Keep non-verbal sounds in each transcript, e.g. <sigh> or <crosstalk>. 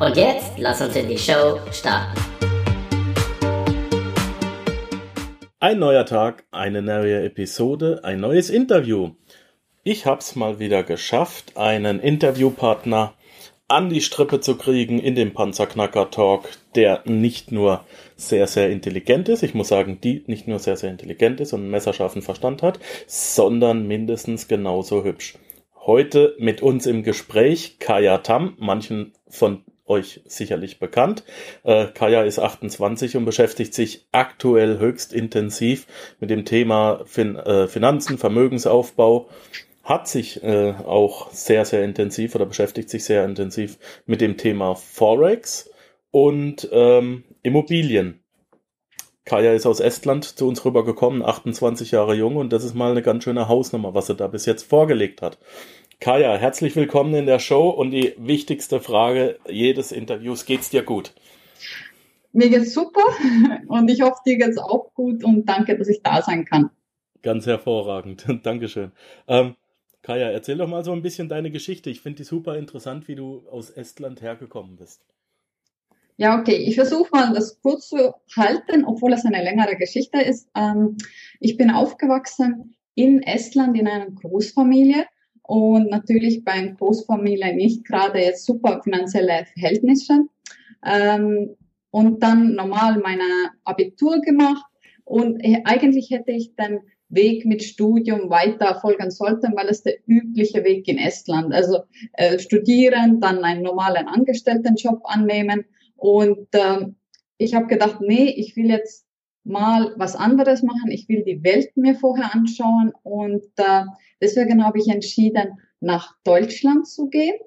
Und jetzt lass uns in die Show starten. Ein neuer Tag, eine neue Episode, ein neues Interview. Ich hab's mal wieder geschafft, einen Interviewpartner an die Strippe zu kriegen in dem Panzerknacker Talk, der nicht nur sehr, sehr intelligent ist, ich muss sagen, die nicht nur sehr, sehr intelligent ist und einen messerscharfen Verstand hat, sondern mindestens genauso hübsch. Heute mit uns im Gespräch Kaya Tam, manchen von euch sicherlich bekannt. Äh, Kaya ist 28 und beschäftigt sich aktuell höchst intensiv mit dem Thema fin äh, Finanzen, Vermögensaufbau, hat sich äh, auch sehr, sehr intensiv oder beschäftigt sich sehr intensiv mit dem Thema Forex und ähm, Immobilien. Kaya ist aus Estland zu uns rübergekommen, 28 Jahre jung und das ist mal eine ganz schöne Hausnummer, was sie da bis jetzt vorgelegt hat. Kaya, herzlich willkommen in der Show und die wichtigste Frage jedes Interviews, geht's dir gut? Mir geht's super <laughs> und ich hoffe, dir geht's auch gut und danke, dass ich da sein kann. Ganz hervorragend, <laughs> Dankeschön. Ähm, Kaya, erzähl doch mal so ein bisschen deine Geschichte. Ich finde die super interessant, wie du aus Estland hergekommen bist. Ja, okay. Ich versuche mal das kurz zu halten, obwohl es eine längere Geschichte ist. Ähm, ich bin aufgewachsen in Estland in einer Großfamilie und natürlich beim Großfamilie nicht gerade jetzt super finanzielle Verhältnisse. Ähm, und dann normal meine Abitur gemacht und äh, eigentlich hätte ich den Weg mit Studium weiter folgen sollen, weil es der übliche Weg in Estland. Also äh, studieren, dann einen normalen Angestelltenjob annehmen und äh, ich habe gedacht, nee, ich will jetzt mal was anderes machen. Ich will die Welt mir vorher anschauen und äh, deswegen habe ich entschieden, nach Deutschland zu gehen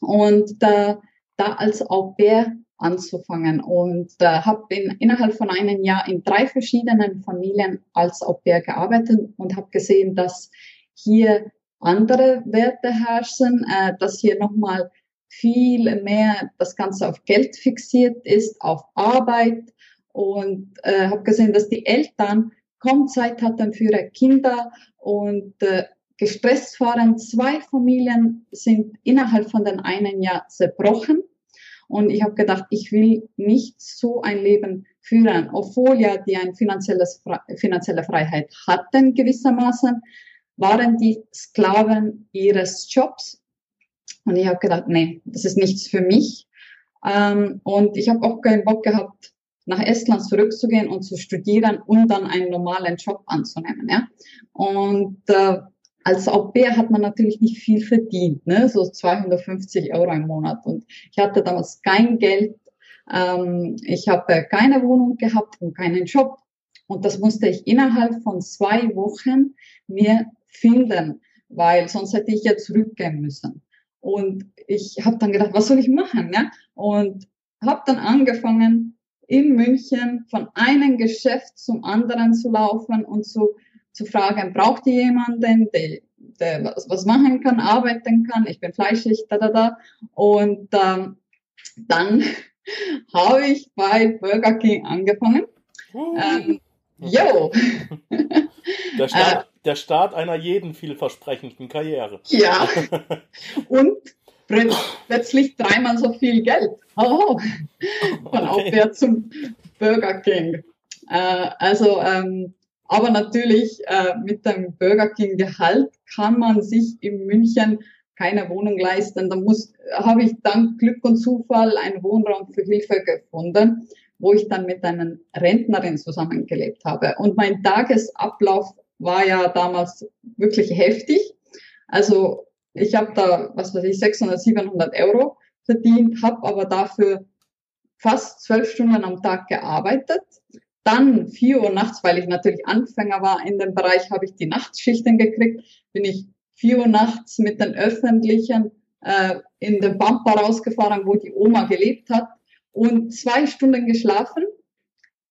und äh, da als Au pair anzufangen und äh, habe in, innerhalb von einem Jahr in drei verschiedenen Familien als Au pair gearbeitet und habe gesehen, dass hier andere Werte herrschen, äh, dass hier nochmal viel mehr das Ganze auf Geld fixiert ist, auf Arbeit und äh, habe gesehen, dass die Eltern kaum Zeit hatten für ihre Kinder und äh, gestresst waren. Zwei Familien sind innerhalb von den einen Jahr zerbrochen. Und ich habe gedacht, ich will nicht so ein Leben führen, obwohl ja die ein finanzielles, finanzielle Freiheit hatten gewissermaßen, waren die Sklaven ihres Jobs. Und ich habe gedacht, nee, das ist nichts für mich. Ähm, und ich habe auch keinen Bock gehabt, nach Estland zurückzugehen und zu studieren und dann einen normalen Job anzunehmen. Ja? Und äh, als Au pair hat man natürlich nicht viel verdient, ne? so 250 Euro im Monat. Und ich hatte damals kein Geld, ähm, ich habe keine Wohnung gehabt und keinen Job. Und das musste ich innerhalb von zwei Wochen mir finden, weil sonst hätte ich ja zurückgehen müssen. Und ich habe dann gedacht, was soll ich machen? Ja? Und habe dann angefangen, in München von einem Geschäft zum anderen zu laufen und zu, zu fragen, braucht ihr jemanden, der, der was, was machen kann, arbeiten kann, ich bin fleischig, da, da, da. Und ähm, dann <laughs> habe ich bei Burger King angefangen. Ähm, jo. Der <laughs> Start, äh, der Start einer jeden vielversprechenden Karriere. Ja. <laughs> Und plötzlich dreimal so viel Geld. Oh, von okay. Aufwärts zum Burger King. Äh, also, ähm, aber natürlich äh, mit dem Burger King Gehalt kann man sich in München keine Wohnung leisten. Da muss, habe ich dank Glück und Zufall einen Wohnraum für Hilfe gefunden, wo ich dann mit einer Rentnerin zusammengelebt habe. Und mein Tagesablauf war ja damals wirklich heftig. Also ich habe da, was weiß ich, 600, 700 Euro verdient, habe aber dafür fast zwölf Stunden am Tag gearbeitet. Dann vier Uhr nachts, weil ich natürlich Anfänger war in dem Bereich, habe ich die Nachtschichten gekriegt, bin ich vier Uhr nachts mit den Öffentlichen äh, in den Pampa rausgefahren, wo die Oma gelebt hat und zwei Stunden geschlafen,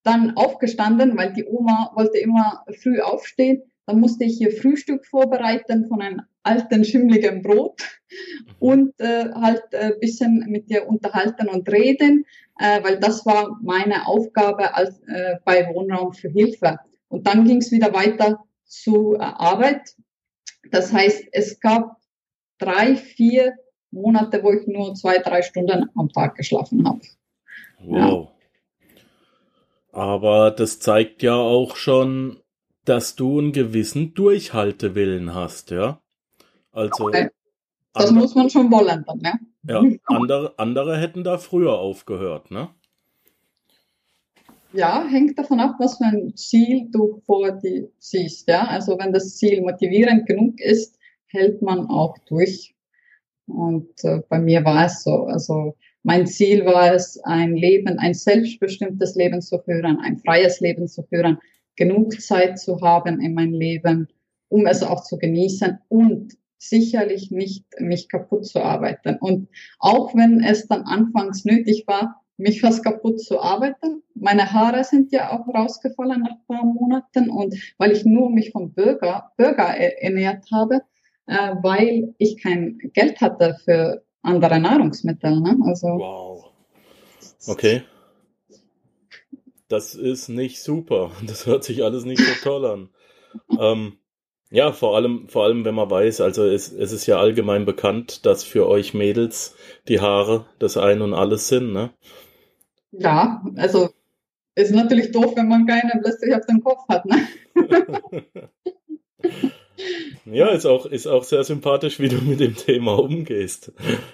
dann aufgestanden, weil die Oma wollte immer früh aufstehen. Dann musste ich hier Frühstück vorbereiten von einem alten, schimmligen Brot mhm. und äh, halt ein äh, bisschen mit dir unterhalten und reden, äh, weil das war meine Aufgabe als, äh, bei Wohnraum für Hilfe. Und dann ging es wieder weiter zu äh, Arbeit. Das heißt, es gab drei, vier Monate, wo ich nur zwei, drei Stunden am Tag geschlafen habe. Wow. Ja. Aber das zeigt ja auch schon, dass du einen gewissen Durchhaltewillen hast, ja? Also. Okay. Das andere, muss man schon wollen dann, ja? Ja, andere, andere hätten da früher aufgehört, ne? Ja, hängt davon ab, was für ein Ziel du vor dir siehst, ja? Also wenn das Ziel motivierend genug ist, hält man auch durch. Und äh, bei mir war es so. Also mein Ziel war es, ein Leben, ein selbstbestimmtes Leben zu führen, ein freies Leben zu führen, genug Zeit zu haben in meinem Leben, um es auch zu genießen und sicherlich nicht mich kaputt zu arbeiten. Und auch wenn es dann anfangs nötig war, mich fast kaputt zu arbeiten. Meine Haare sind ja auch rausgefallen nach ein paar Monaten und weil ich nur mich vom Bürger, Bürger ernährt habe, äh, weil ich kein Geld hatte für andere Nahrungsmittel. Ne? Also, wow. Okay. Das ist nicht super. <laughs> Das hört sich alles nicht so toll an. ähm, ja, vor allem, vor allem, wenn man weiß, also es, es ist ja allgemein bekannt, dass für euch Mädels die Haare das Ein und Alles sind, ne? Ja, also ist natürlich doof, wenn man keine plötzlich auf dem Kopf hat, ne? <laughs> <laughs> Ja, ist auch, ist auch sehr sympathisch, wie du mit dem Thema umgehst.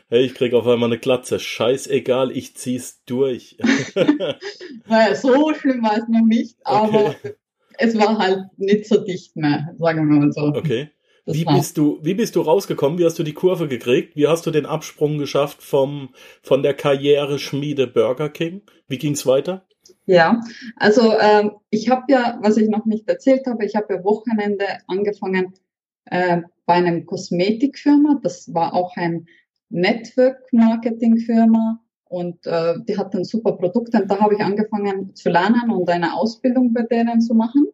Hey, ich krieg auf einmal eine Glatze. Scheißegal, ich zieh's durch. <laughs> naja, so schlimm war es noch nicht, aber okay. es war halt nicht so dicht mehr, sagen wir mal so. Okay. wie bist du, wie bist du rausgekommen? Wie hast du die Kurve gekriegt? Wie hast du den Absprung geschafft vom, von der Karriere Schmiede Burger King? Wie ging's weiter? Ja, also ähm, ich habe ja, was ich noch nicht erzählt habe, ich habe ja Wochenende angefangen äh, bei einem Kosmetikfirma. Das war auch ein Network-Marketing-Firma und äh, die hatten super Produkte. Und da habe ich angefangen zu lernen und eine Ausbildung bei denen zu machen.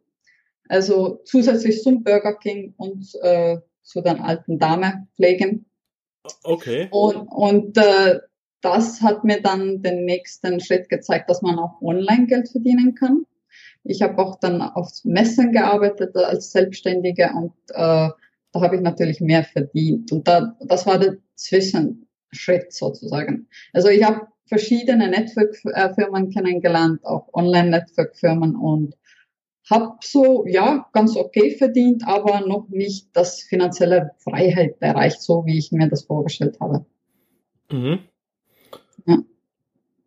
Also zusätzlich zum Burger King und äh, zu den alten Dame pflegen. Okay. Und, und äh, das hat mir dann den nächsten Schritt gezeigt, dass man auch online Geld verdienen kann. Ich habe auch dann auf Messen gearbeitet als Selbstständige und äh, da habe ich natürlich mehr verdient. Und da, das war der Zwischenschritt sozusagen. Also ich habe verschiedene Network-Firmen kennengelernt, auch Online-Network-Firmen und habe so, ja, ganz okay verdient, aber noch nicht das finanzielle Freiheit erreicht, so wie ich mir das vorgestellt habe. Mhm.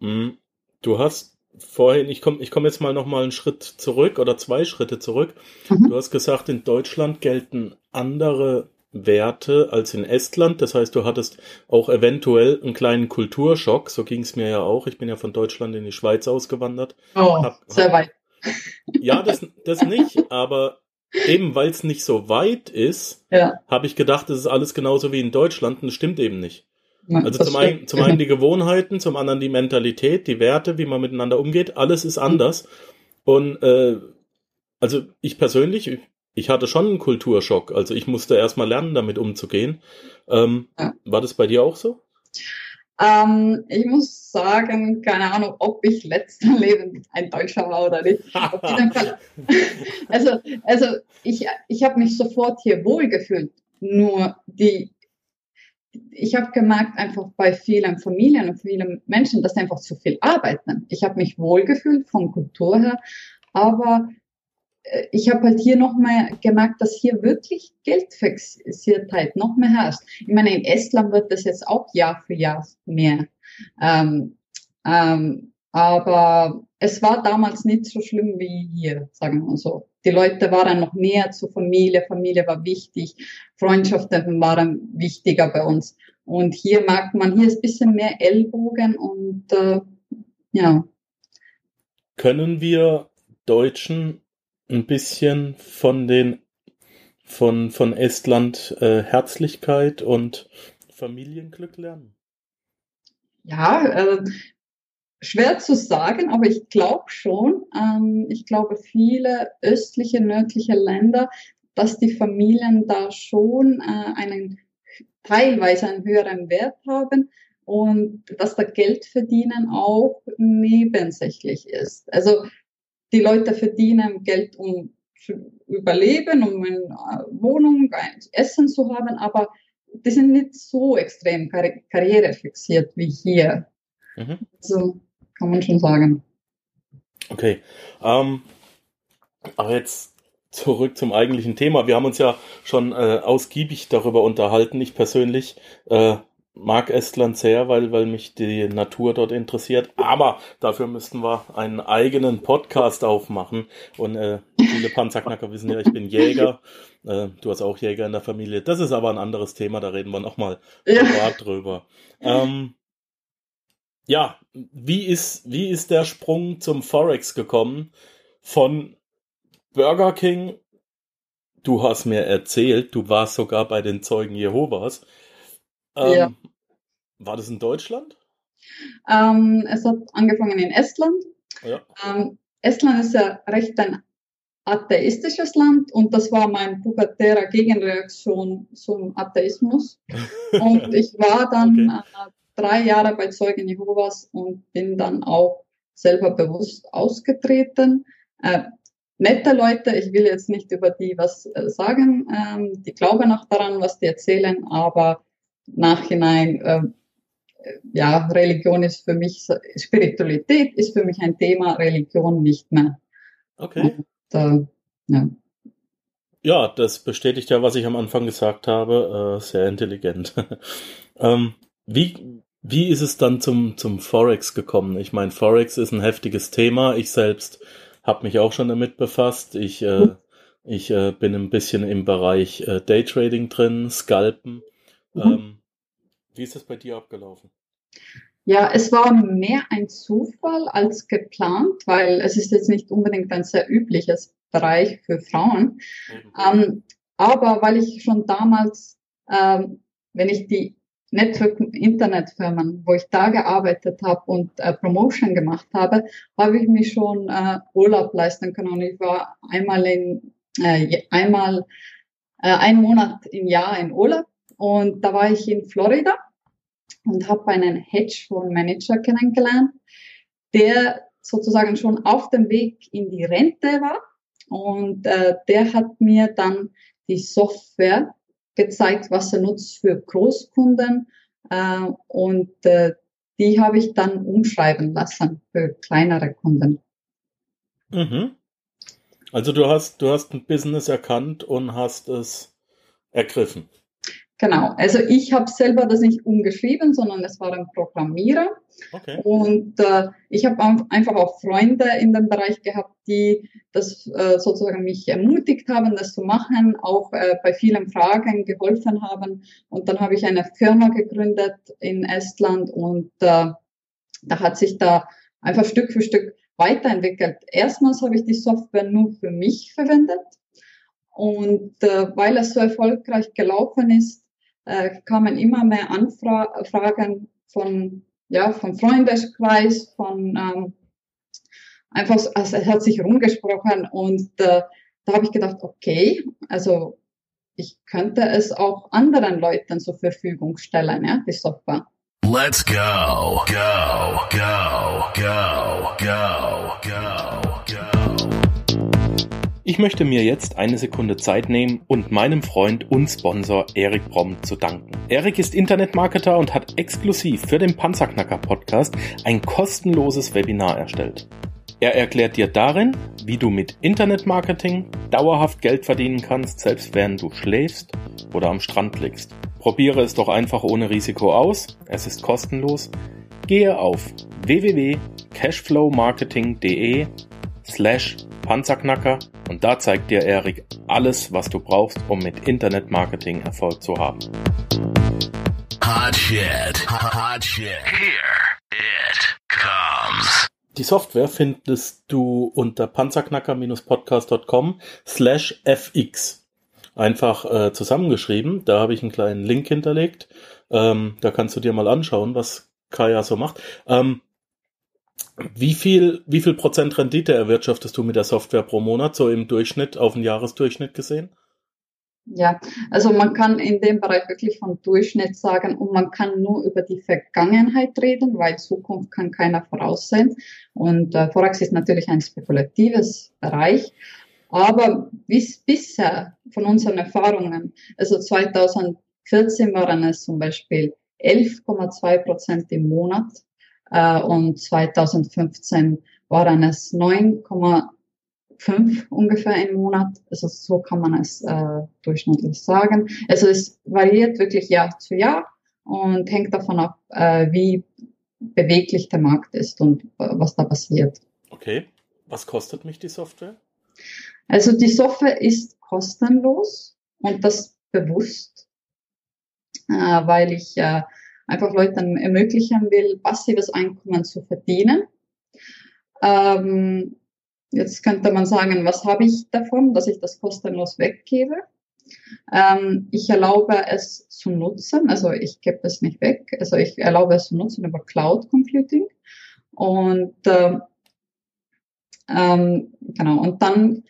Mhm. Du hast vorhin, ich komme ich komm jetzt mal noch mal einen Schritt zurück oder zwei Schritte zurück. Mhm. Du hast gesagt, in Deutschland gelten andere Werte als in Estland. Das heißt, du hattest auch eventuell einen kleinen Kulturschock. So ging es mir ja auch. Ich bin ja von Deutschland in die Schweiz ausgewandert. Oh, hab, sehr weit. <laughs> Ja, das, das nicht, aber eben weil es nicht so weit ist, ja. habe ich gedacht, das ist alles genauso wie in Deutschland und das stimmt eben nicht. Also zum einen, zum einen die Gewohnheiten, zum anderen die Mentalität, die Werte, wie man miteinander umgeht, alles ist anders. Und äh, also ich persönlich, ich, ich hatte schon einen Kulturschock. Also ich musste erstmal lernen, damit umzugehen. Ähm, ja. War das bei dir auch so? Ähm, ich muss sagen, keine Ahnung, ob ich letzten <laughs> Leben ein Deutscher war oder nicht. <laughs> also, also ich, ich habe mich sofort hier wohlgefühlt. Nur die ich habe gemerkt, einfach bei vielen Familien und vielen Menschen, dass einfach zu viel arbeiten. Ich habe mich wohlgefühlt von Kultur her, aber äh, ich habe halt hier noch mal gemerkt, dass hier wirklich Geldfixiertheit noch mehr herrscht. Ich meine, in Estland wird das jetzt auch Jahr für Jahr mehr. Ähm, ähm, aber es war damals nicht so schlimm wie hier, sagen wir mal so. Die Leute waren noch näher zur Familie, Familie war wichtig, Freundschaften waren wichtiger bei uns. Und hier merkt man, hier ist ein bisschen mehr Ellbogen und äh, ja. Können wir Deutschen ein bisschen von den von, von Estland äh, Herzlichkeit und Familienglück lernen? Ja, äh, schwer zu sagen, aber ich glaube schon. Ähm, ich glaube, viele östliche, nördliche Länder, dass die Familien da schon äh, einen teilweise einen höheren Wert haben und dass da Geld verdienen auch nebensächlich ist. Also die Leute verdienen Geld, um zu überleben, um eine Wohnung, ein Essen zu haben, aber die sind nicht so extrem karri karrierefixiert wie hier. Mhm. So kann man schon sagen. Okay. Ähm, aber jetzt zurück zum eigentlichen Thema. Wir haben uns ja schon äh, ausgiebig darüber unterhalten. Ich persönlich äh, mag Estland sehr, weil, weil mich die Natur dort interessiert. Aber dafür müssten wir einen eigenen Podcast aufmachen. Und äh, viele Panzerknacker wissen ja, ich bin Jäger. Äh, du hast auch Jäger in der Familie. Das ist aber ein anderes Thema, da reden wir nochmal ja. drüber. Ähm, ja, wie ist, wie ist der Sprung zum Forex gekommen? Von Burger King, du hast mir erzählt, du warst sogar bei den Zeugen Jehovas. Ähm, ja. War das in Deutschland? Ähm, es hat angefangen in Estland. Ja. Ähm, Estland ist ja recht ein atheistisches Land und das war mein pubertärer Gegenreaktion zum Atheismus. <laughs> und ich war dann okay. äh, drei Jahre bei Zeugen Jehovas und bin dann auch selber bewusst ausgetreten. Äh, nette Leute, ich will jetzt nicht über die was äh, sagen, ähm, die glauben auch daran, was die erzählen, aber Nachhinein, äh, ja, Religion ist für mich, Spiritualität ist für mich ein Thema, Religion nicht mehr. Okay. Und, äh, ja. ja, das bestätigt ja, was ich am Anfang gesagt habe, äh, sehr intelligent. <laughs> ähm, wie, wie ist es dann zum, zum Forex gekommen? Ich meine, Forex ist ein heftiges Thema. Ich selbst habe mich auch schon damit befasst. Ich, äh, ich äh, bin ein bisschen im Bereich äh, Daytrading drin, Scalpen. Mhm. Ähm, wie ist das bei dir abgelaufen? Ja, es war mehr ein Zufall als geplant, weil es ist jetzt nicht unbedingt ein sehr übliches Bereich für Frauen. Mhm. Ähm, aber weil ich schon damals, ähm, wenn ich die Network-Internetfirmen, wo ich da gearbeitet habe und äh, Promotion gemacht habe, habe ich mich schon äh, Urlaub leisten können. Und ich war einmal in äh, einmal äh, einen Monat im Jahr in Urlaub und da war ich in Florida und habe einen Hedgefonds-Manager kennengelernt, der sozusagen schon auf dem Weg in die Rente war und äh, der hat mir dann die Software gezeigt, was er nutzt für Großkunden äh, und äh, die habe ich dann umschreiben lassen für kleinere Kunden. Mhm. Also du hast, du hast ein Business erkannt und hast es ergriffen. Genau, also ich habe selber das nicht umgeschrieben, sondern es war ein Programmierer. Okay. Und äh, ich habe einfach auch Freunde in dem Bereich gehabt, die das äh, sozusagen mich ermutigt haben, das zu machen, auch äh, bei vielen Fragen geholfen haben. Und dann habe ich eine Firma gegründet in Estland und äh, da hat sich da einfach Stück für Stück weiterentwickelt. Erstmals habe ich die Software nur für mich verwendet. Und äh, weil es so erfolgreich gelaufen ist, äh, kamen immer mehr Anfragen von, ja, vom Freundeskreis, von ähm, einfach, also es hat sich rumgesprochen und äh, da habe ich gedacht, okay, also ich könnte es auch anderen Leuten zur Verfügung stellen, ja, die Software. Let's go, go, go, go, go, go. Ich möchte mir jetzt eine Sekunde Zeit nehmen und meinem Freund und Sponsor Erik Bromm zu danken. Erik ist Internetmarketer und hat exklusiv für den Panzerknacker Podcast ein kostenloses Webinar erstellt. Er erklärt dir darin, wie du mit Internetmarketing dauerhaft Geld verdienen kannst, selbst während du schläfst oder am Strand liegst. Probiere es doch einfach ohne Risiko aus. Es ist kostenlos. Gehe auf www.cashflowmarketing.de slash Panzerknacker und da zeigt dir Erik alles, was du brauchst, um mit Internetmarketing Erfolg zu haben. Hot shit. Hot shit. Here it comes. Die Software findest du unter panzerknacker-podcast.com slash fx. Einfach äh, zusammengeschrieben. Da habe ich einen kleinen Link hinterlegt. Ähm, da kannst du dir mal anschauen, was Kaya so macht. Ähm, wie viel, wie viel Prozent Rendite erwirtschaftest du mit der Software pro Monat, so im Durchschnitt, auf den Jahresdurchschnitt gesehen? Ja, also man kann in dem Bereich wirklich von Durchschnitt sagen und man kann nur über die Vergangenheit reden, weil Zukunft kann keiner voraussehen. Und äh, Forex ist natürlich ein spekulatives Bereich. Aber bis bisher von unseren Erfahrungen, also 2014 waren es zum Beispiel 11,2 Prozent im Monat und 2015 waren es 9,5 ungefähr im Monat. Also so kann man es äh, durchschnittlich sagen. Also es variiert wirklich Jahr zu Jahr und hängt davon ab, äh, wie beweglich der Markt ist und äh, was da passiert. Okay. Was kostet mich die Software? Also die Software ist kostenlos und das bewusst, äh, weil ich äh, einfach Leuten ermöglichen will, passives Einkommen zu verdienen. Ähm, jetzt könnte man sagen, was habe ich davon, dass ich das kostenlos weggebe? Ähm, ich erlaube es zu nutzen, also ich gebe es nicht weg, also ich erlaube es zu nutzen über Cloud Computing und äh, ähm, genau und dann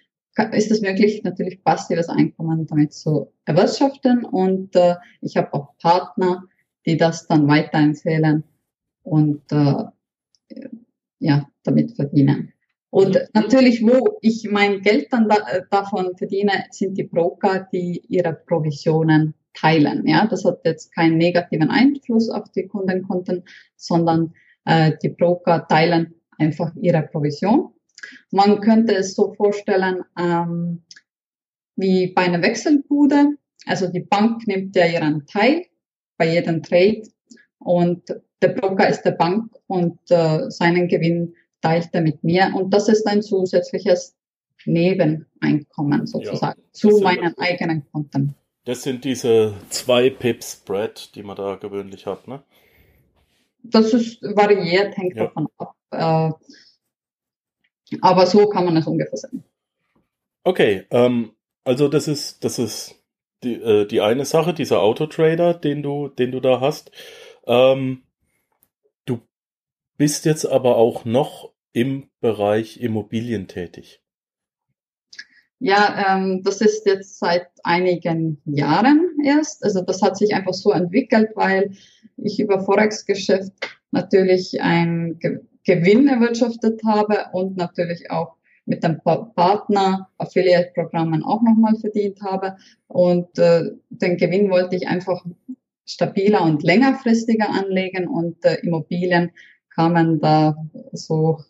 ist es möglich, natürlich passives Einkommen damit zu erwirtschaften und äh, ich habe auch Partner, die das dann weiterempfehlen und äh, ja, damit verdienen. Und natürlich, wo ich mein Geld dann da, äh, davon verdiene, sind die Broker, die ihre Provisionen teilen. Ja, das hat jetzt keinen negativen Einfluss auf die Kundenkonten, sondern äh, die Broker teilen einfach ihre Provision. Man könnte es so vorstellen ähm, wie bei einer Wechselbude. Also die Bank nimmt ja ihren Teil bei jedem Trade und der Broker ist der Bank und äh, seinen Gewinn teilt er mit mir und das ist ein zusätzliches Nebeneinkommen sozusagen ja, zu meinen eigenen Konten. Das sind diese zwei Pips Spread, die man da gewöhnlich hat, ne? Das ist variiert, hängt ja. davon ab. Äh, aber so kann man es ungefähr sagen. Okay, ähm, also das ist, das ist die, äh, die eine Sache, dieser Autotrader, den du, den du da hast. Ähm, du bist jetzt aber auch noch im Bereich Immobilien tätig. Ja, ähm, das ist jetzt seit einigen Jahren erst. Also das hat sich einfach so entwickelt, weil ich über Forex-Geschäft natürlich ein Ge Gewinn erwirtschaftet habe und natürlich auch mit dem Partner Affiliate-Programmen auch nochmal verdient habe. Und äh, den Gewinn wollte ich einfach stabiler und längerfristiger anlegen und äh, Immobilien kamen da so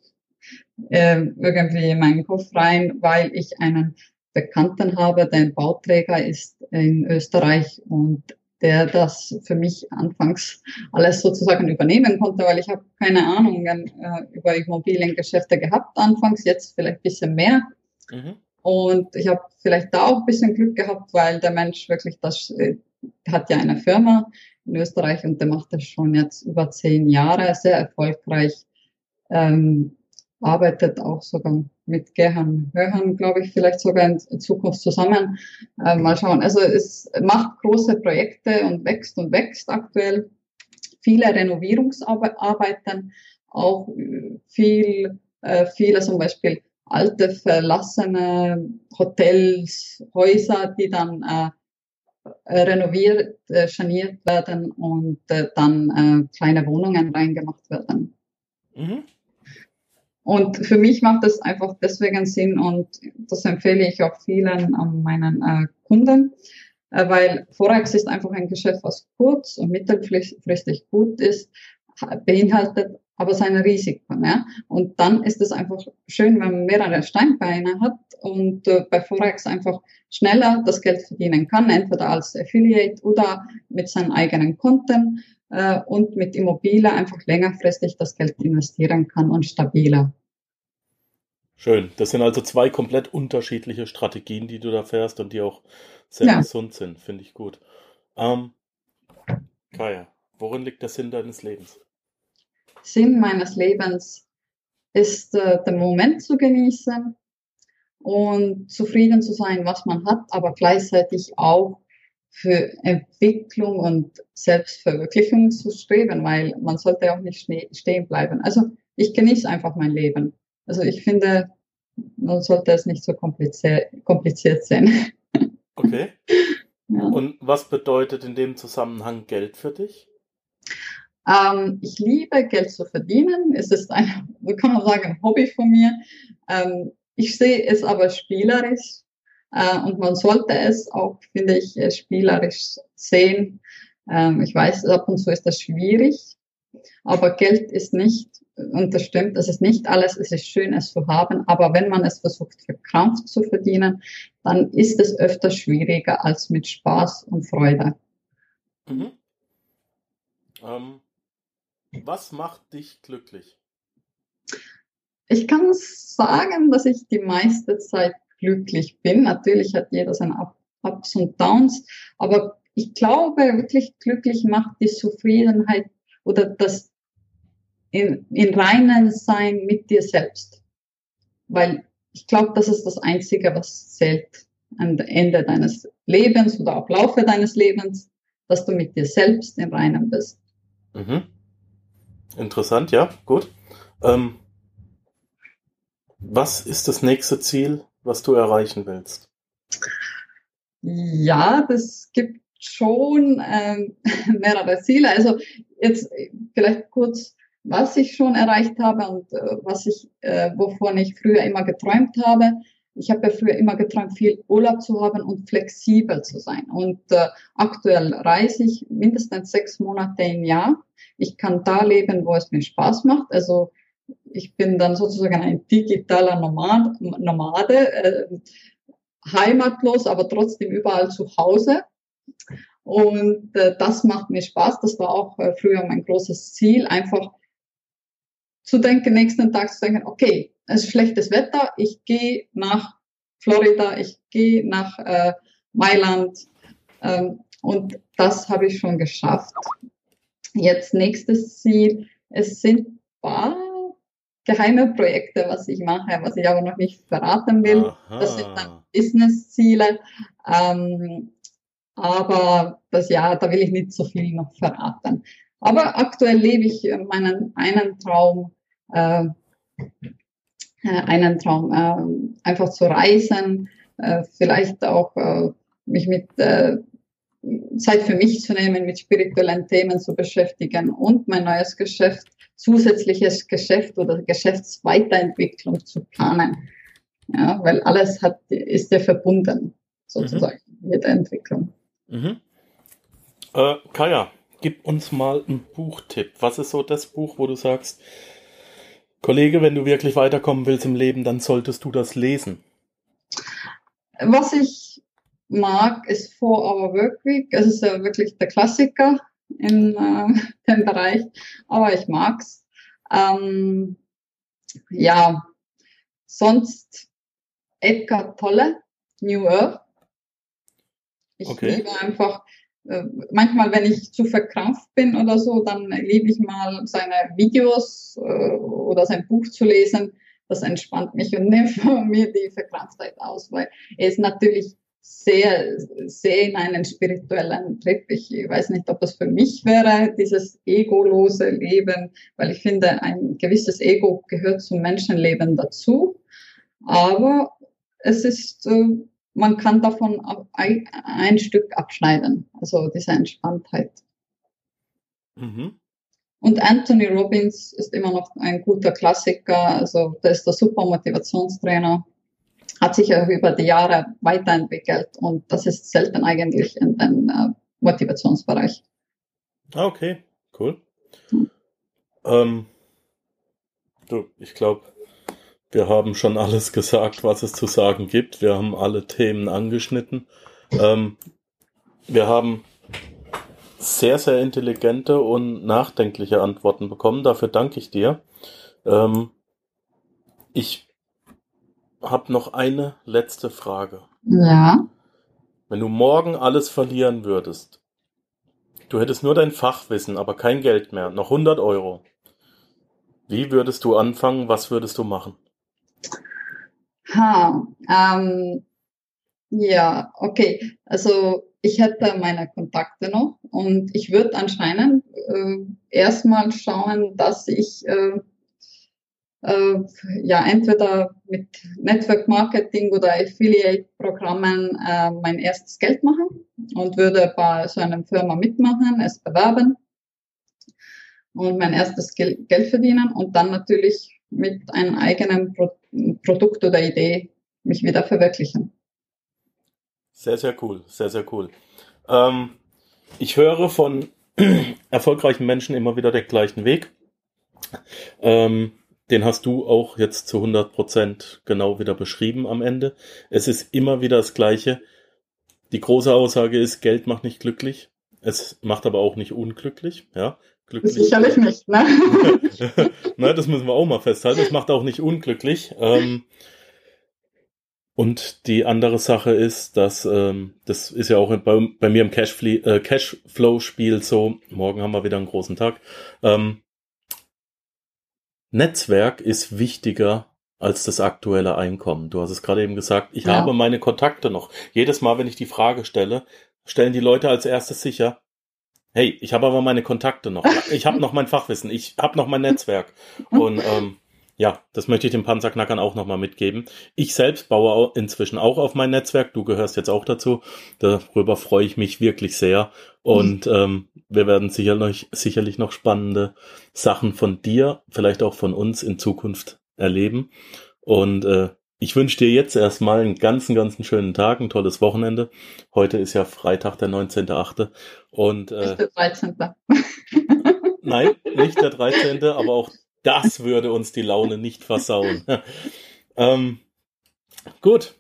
äh, irgendwie in meinen Kopf rein, weil ich einen Bekannten habe, der Bauträger ist in Österreich und der das für mich anfangs alles sozusagen übernehmen konnte, weil ich habe keine Ahnung äh, über Immobiliengeschäfte gehabt anfangs, jetzt vielleicht ein bisschen mehr. Mhm. Und ich habe vielleicht da auch ein bisschen Glück gehabt, weil der Mensch wirklich das äh, hat ja eine Firma in Österreich und der macht das schon jetzt über zehn Jahre sehr erfolgreich. Ähm, arbeitet auch sogar mit Gerhard Hörhan, glaube ich, vielleicht sogar in Zukunft zusammen. Äh, mal schauen. Also es macht große Projekte und wächst und wächst aktuell. Viele Renovierungsarbeiten, auch viel, äh, viele zum Beispiel alte verlassene Hotels, Häuser, die dann äh, renoviert, äh, saniert werden und äh, dann äh, kleine Wohnungen reingemacht werden. Mhm. Und für mich macht das einfach deswegen Sinn und das empfehle ich auch vielen an meinen äh, Kunden, äh, weil Forex ist einfach ein Geschäft, was kurz und mittelfristig gut ist, beinhaltet aber seine Risiken. Ja? Und dann ist es einfach schön, wenn man mehrere Steinbeine hat und äh, bei Forex einfach schneller das Geld verdienen kann, entweder als Affiliate oder mit seinen eigenen Konten äh, und mit Immobilie einfach längerfristig das Geld investieren kann und stabiler. Schön. Das sind also zwei komplett unterschiedliche Strategien, die du da fährst und die auch sehr ja. gesund sind. Finde ich gut. Ähm, Kaya, worin liegt der Sinn deines Lebens? Sinn meines Lebens ist, äh, den Moment zu genießen und zufrieden zu sein, was man hat, aber gleichzeitig auch für Entwicklung und Selbstverwirklichung zu streben, weil man sollte auch nicht stehen bleiben. Also ich genieße einfach mein Leben. Also ich finde, man sollte es nicht so kompliziert, kompliziert sehen. <laughs> Okay. Ja. Und was bedeutet in dem Zusammenhang Geld für dich? Ähm, ich liebe Geld zu verdienen. Es ist ein, <laughs> so kann man sagen, ein Hobby von mir. Ähm, ich sehe es aber spielerisch und man sollte es auch, finde ich, äh, spielerisch sehen. Ähm, ich weiß, ab und zu ist das schwierig, aber Geld ist nicht, und das stimmt, es ist nicht alles, es ist schön, es zu haben, aber wenn man es versucht, verkrampft zu verdienen, dann ist es öfter schwieriger als mit Spaß und Freude. Mhm. Ähm, was macht dich glücklich? Ich kann sagen, dass ich die meiste Zeit glücklich bin. Natürlich hat jeder seine Ups und Downs, aber ich glaube, wirklich glücklich macht die Zufriedenheit oder das in, in reinen Sein mit dir selbst. Weil ich glaube, das ist das Einzige, was zählt am Ende deines Lebens oder auch Laufe deines Lebens, dass du mit dir selbst im Reinen bist. Mhm. Interessant, ja, gut. Ähm, was ist das nächste Ziel, was du erreichen willst? Ja, das gibt schon ähm, <laughs> mehrere Ziele. Also jetzt vielleicht kurz, was ich schon erreicht habe und äh, was ich, äh, wovon ich früher immer geträumt habe. Ich habe ja früher immer geträumt, viel Urlaub zu haben und flexibel zu sein. Und äh, aktuell reise ich mindestens sechs Monate im Jahr. Ich kann da leben, wo es mir Spaß macht. Also ich bin dann sozusagen ein digitaler Nomad, Nomade, äh, heimatlos, aber trotzdem überall zu Hause. Und äh, das macht mir Spaß. Das war auch äh, früher mein großes Ziel, einfach zu denken, nächsten Tag zu denken, okay, es ist schlechtes Wetter, ich gehe nach Florida, ich gehe nach äh, Mailand. Ähm, und das habe ich schon geschafft. Jetzt nächstes Ziel. Es sind paar geheime Projekte, was ich mache, was ich aber noch nicht verraten will. Aha. Das sind dann Business-Ziele. Ähm, aber das ja, da will ich nicht so viel noch verraten. Aber aktuell lebe ich meinen einen Traum, äh, äh, einen Traum, äh, einfach zu reisen, äh, vielleicht auch äh, mich mit äh, Zeit für mich zu nehmen, mit spirituellen Themen zu beschäftigen und mein neues Geschäft zusätzliches Geschäft oder Geschäftsweiterentwicklung zu planen. Ja, weil alles hat, ist ja verbunden, sozusagen, mhm. mit der Entwicklung. Mhm. Äh, Kaya, gib uns mal einen Buchtipp. Was ist so das Buch, wo du sagst, Kollege, wenn du wirklich weiterkommen willst im Leben, dann solltest du das lesen? Was ich mag, ist For Our Work Week. Es ist ja wirklich der Klassiker in äh, <laughs> dem Bereich, aber ich mag's. Ähm, ja, sonst Edgar Tolle, New Earth. Ich okay. liebe einfach, äh, manchmal, wenn ich zu verkrampft bin oder so, dann liebe ich mal seine Videos äh, oder sein Buch zu lesen. Das entspannt mich und nimmt <laughs> mir die Verkrampftheit aus, weil er ist natürlich sehr, sehr in einen spirituellen Trip. Ich weiß nicht, ob das für mich wäre, dieses egolose Leben, weil ich finde, ein gewisses Ego gehört zum Menschenleben dazu. Aber es ist, äh, man kann davon ein, ein Stück abschneiden, also diese Entspanntheit. Mhm. Und Anthony Robbins ist immer noch ein guter Klassiker, also der ist der super Motivationstrainer hat sich auch über die Jahre weiterentwickelt und das ist selten eigentlich in den äh, Motivationsbereich. Ah, okay, cool. Hm. Ähm, du, ich glaube, wir haben schon alles gesagt, was es zu sagen gibt. Wir haben alle Themen angeschnitten. Ähm, wir haben sehr, sehr intelligente und nachdenkliche Antworten bekommen. Dafür danke ich dir. Ähm, ich habe noch eine letzte Frage. Ja. Wenn du morgen alles verlieren würdest, du hättest nur dein Fachwissen, aber kein Geld mehr, noch 100 Euro. Wie würdest du anfangen? Was würdest du machen? Ha, ähm, ja, okay. Also ich hätte meine Kontakte noch und ich würde anscheinend äh, erstmal schauen, dass ich äh, äh, ja entweder mit Network Marketing oder Affiliate Programmen äh, mein erstes Geld machen und würde bei so einer Firma mitmachen, es bewerben und mein erstes Geld verdienen und dann natürlich mit einem eigenen Pro Produkt oder Idee mich wieder verwirklichen. Sehr, sehr cool, sehr, sehr cool. Ähm, ich höre von <clears throat> erfolgreichen Menschen immer wieder den gleichen Weg. Ähm, den hast du auch jetzt zu 100 Prozent genau wieder beschrieben am Ende. Es ist immer wieder das Gleiche. Die große Aussage ist, Geld macht nicht glücklich. Es macht aber auch nicht unglücklich, ja. Glücklich. Sicherlich nicht, ne? <laughs> Na, das müssen wir auch mal festhalten. Es macht auch nicht unglücklich. Ähm, und die andere Sache ist, dass ähm, das ist ja auch bei, bei mir im äh, Cashflow-Spiel so. Morgen haben wir wieder einen großen Tag. Ähm, Netzwerk ist wichtiger als das aktuelle Einkommen. Du hast es gerade eben gesagt. Ich ja. habe meine Kontakte noch. Jedes Mal, wenn ich die Frage stelle, stellen die Leute als erstes sicher, hey, ich habe aber meine Kontakte noch. Ich habe noch mein Fachwissen. Ich habe noch mein Netzwerk. Und ähm, ja, das möchte ich den Panzerknackern auch nochmal mitgeben. Ich selbst baue inzwischen auch auf mein Netzwerk. Du gehörst jetzt auch dazu. Darüber freue ich mich wirklich sehr. Und mhm. ähm, wir werden sicherlich, sicherlich noch spannende Sachen von dir, vielleicht auch von uns in Zukunft erleben. Und äh, ich wünsche dir jetzt erstmal einen ganzen, ganzen schönen Tag, ein tolles Wochenende. Heute ist ja Freitag, der 19.8. Und äh, nicht der 13. Nein, nicht der 13., aber auch das würde uns die Laune nicht versauen. <laughs> ähm, gut,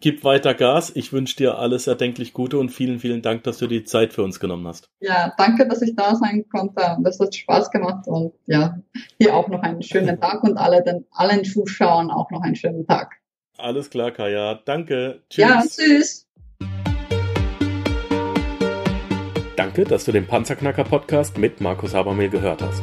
gib weiter Gas. Ich wünsche dir alles erdenklich Gute und vielen, vielen Dank, dass du die Zeit für uns genommen hast. Ja, danke, dass ich da sein konnte. Das hat Spaß gemacht und ja, hier auch noch einen schönen Tag und alle den, allen Zuschauern auch noch einen schönen Tag. Alles klar, Kaya. Danke. Tschüss. Ja, tschüss. Danke, dass du den Panzerknacker Podcast mit Markus Habermehl gehört hast.